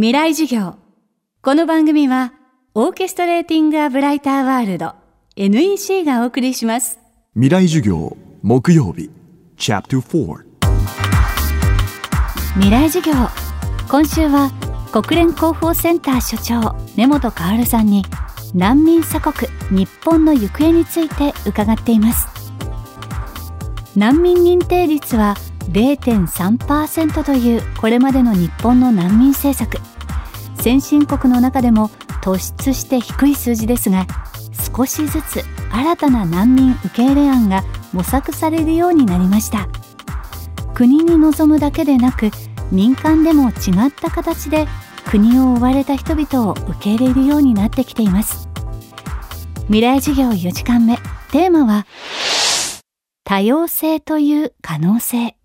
未来授業。この番組は、オーケストレーティング・ア・ブライター・ワールド NEC がお送りします。未来授業木曜日 Chapter 4未来授業。今週は、国連広報センター所長、根本薫さんに、難民鎖国、日本の行方について伺っています。難民認定率は0.3%というこれまでの日本の難民政策。先進国の中でも突出して低い数字ですが少しずつ新たな難民受け入れ案が模索されるようになりました。国に望むだけでなく民間でも違った形で国を追われた人々を受け入れるようになってきています。未来授業4時間目。テーマは多様性という可能性。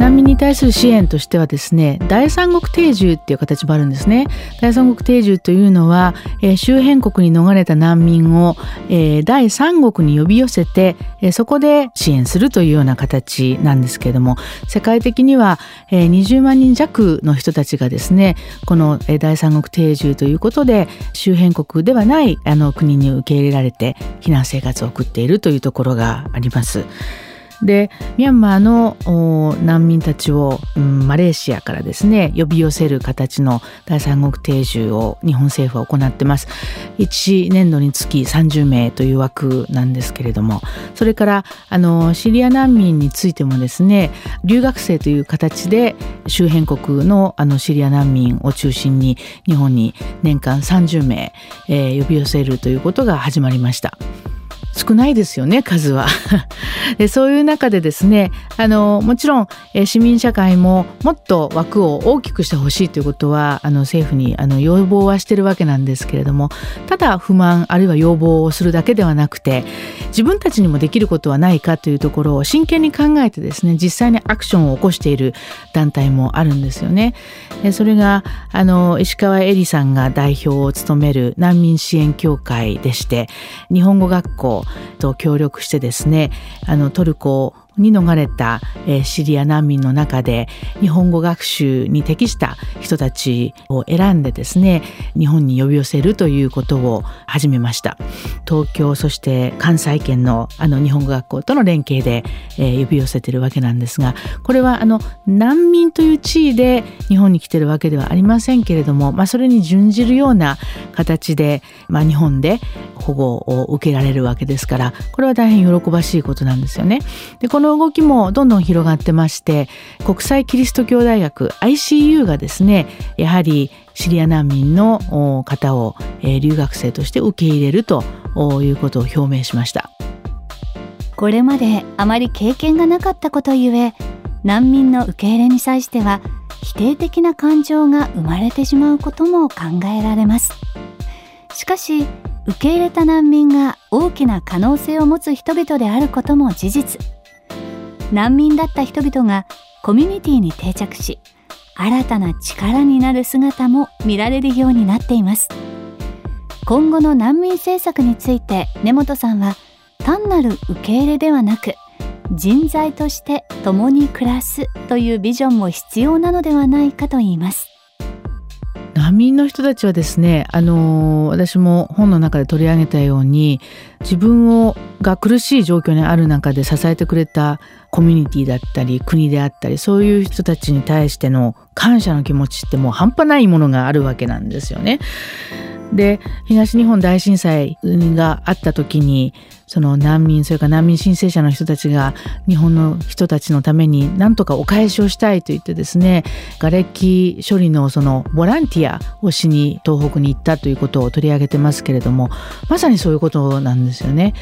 難民に対する支援としてはですね第三国定住っていう形もあるんですね第三国定住というのは、えー周辺国に逃れた難民を、えー第三国に呼び寄せて、えーそこで支援するというような形なんですけれども世界的には、えー20万人弱の人たちがですねこの、えー第三国定住ということで周辺国ではないあの国に受け入れられて避難生活を送っているというところがあります。でミャンマーの難民たちを、うんマレーシアからですね呼び寄せる形の第三国定住を日本政府は行ってます1年度につき30名という枠なんですけれどもそれからあのシリア難民についてもですね留学生という形で周辺国のあのシリア難民を中心に日本に年間30名、えー呼び寄せるということが始まりました。少ないですよね数は でそういう中でですねあのもちろんえ市民社会ももっと枠を大きくしてほしいということはあの政府にあの要望はしてるわけなんですけれどもただ不満あるいは要望をするだけではなくて自分たちにもできることはないかというところを真剣に考えてですね実際にアクションを起こしている団体もあるんですよね。でそれがあの石川恵里さんが代表を務める難民支援協会でして日本語学校と協力してですねあのトルコに逃れた、えシリア難民の中で日本語学習に適した人たちを選んでですね日本に呼び寄せるということを始めました東京そして関西圏のあの日本語学校との連携で、え呼び寄せてるわけなんですがこれはあの難民という地位で日本に来てるわけではありませんけれども、まあ、それに準じるような形で、まあ、日本で保護を受けられるわけですからこれは大変喜ばしいことなんですよね。でこのの動きもどんどん広がってまして国際キリスト教大学 ICU がですねやはりシリア難民の方を、え留学生として受け入れるということを表明しました。これまであまり経験がなかったことゆえ難民の受け入れに際しては否定的な感情が生まれてしまうことも考えられますしかし受け入れた難民が大きな可能性を持つ人々であることも事実難民だった人々がコミュニティに定着し新たな力になる姿も見られるようになっています。今後の難民政策について根本さんは単なる受け入れではなく人材として共に暮らすというビジョンも必要なのではないかと言います。難民の人たちはですね、あの私も本の中で取り上げたように自分をが苦しい状況にある中で支えてくれたコミュニティだったり国であったりそういう人たちに対しての感謝の気持ちってもう半端ないものがあるわけなんですよね。で東日本大震災があった時にその難民それから難民申請者の人たちが日本の人たちのために何とかお返しをしたいと言ってですね瓦礫処理のそのボランティアをしに東北に行ったということを取り上げてますけれどもまさにそういうことなんですよね。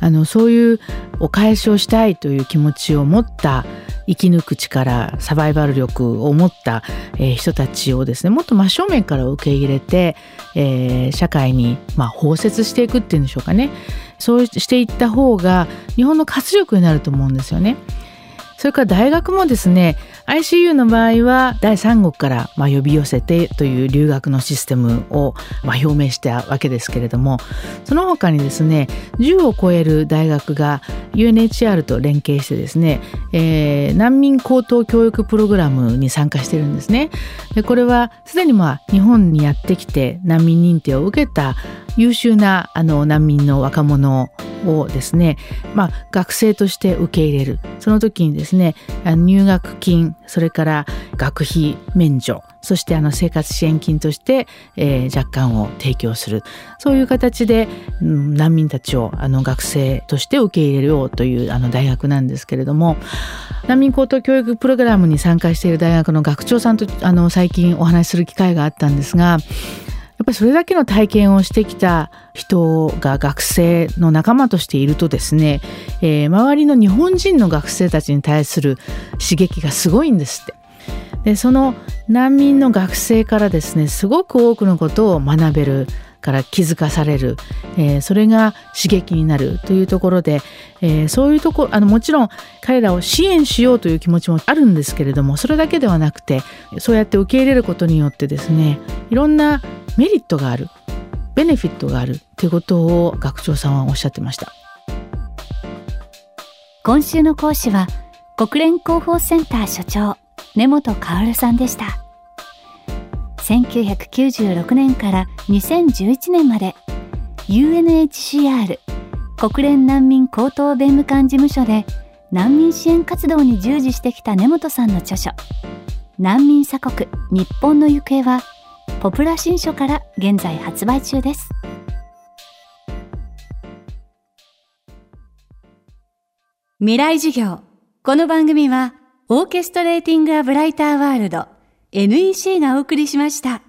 あのそういうお返しをしたいという気持ちを持った生き抜く力サバイバル力を持った、えー人たちをですねもっと真正面から受け入れて、えー社会に、まあ、包摂していくっていうんでしょうかねそうしていった方が日本の活力になると思うんですよね。それから大学もですね ICU の場合は第三国からまあ呼び寄せてという留学のシステムをまあ表明したわけですけれどもその他にですね10を超える大学が UNHCR と連携してですね、えー、難民高等教育プログラムに参加してるんですね。でこれはすでにまあ日本にやってきて難民認定を受けた優秀なあの難民の若者をですね、まあ、学生として受け入れる。その時にですね入学金それから学費免除そしてあの生活支援金として、えー、若干を提供する。そういう形で、うん、難民たちをあの学生として受け入れようというあの大学なんですけれども難民高等教育プログラムに参加している大学の学長さんとあの最近お話しする機会があったんですがやっぱりそれだけの体験をしてきた人が学生の仲間としているとですね、えー、周りの日本人の学生たちに対する刺激がすごいんですって。でその難民の学生からですねすごく多くのことを学べるから気づかされる、えー、それが刺激になるというところで、えー、そういうとこあのもちろん彼らを支援しようという気持ちもあるんですけれどもそれだけではなくてそうやって受け入れることによってですねいろんなメリットがあるベネフィットがあるということを学長さんはおっしゃってました。今週の講師は国連広報センター所長根本薫さんでした。1996年から2011年まで UNHCR 国連難民高等弁務官事務所で難民支援活動に従事してきた根本さんの著書難民鎖国日本の行方はポプラ新書から現在発売中です未来授業この番組はオーケストレーティング・ア・ブライター・ワールド NEC がお送りしました。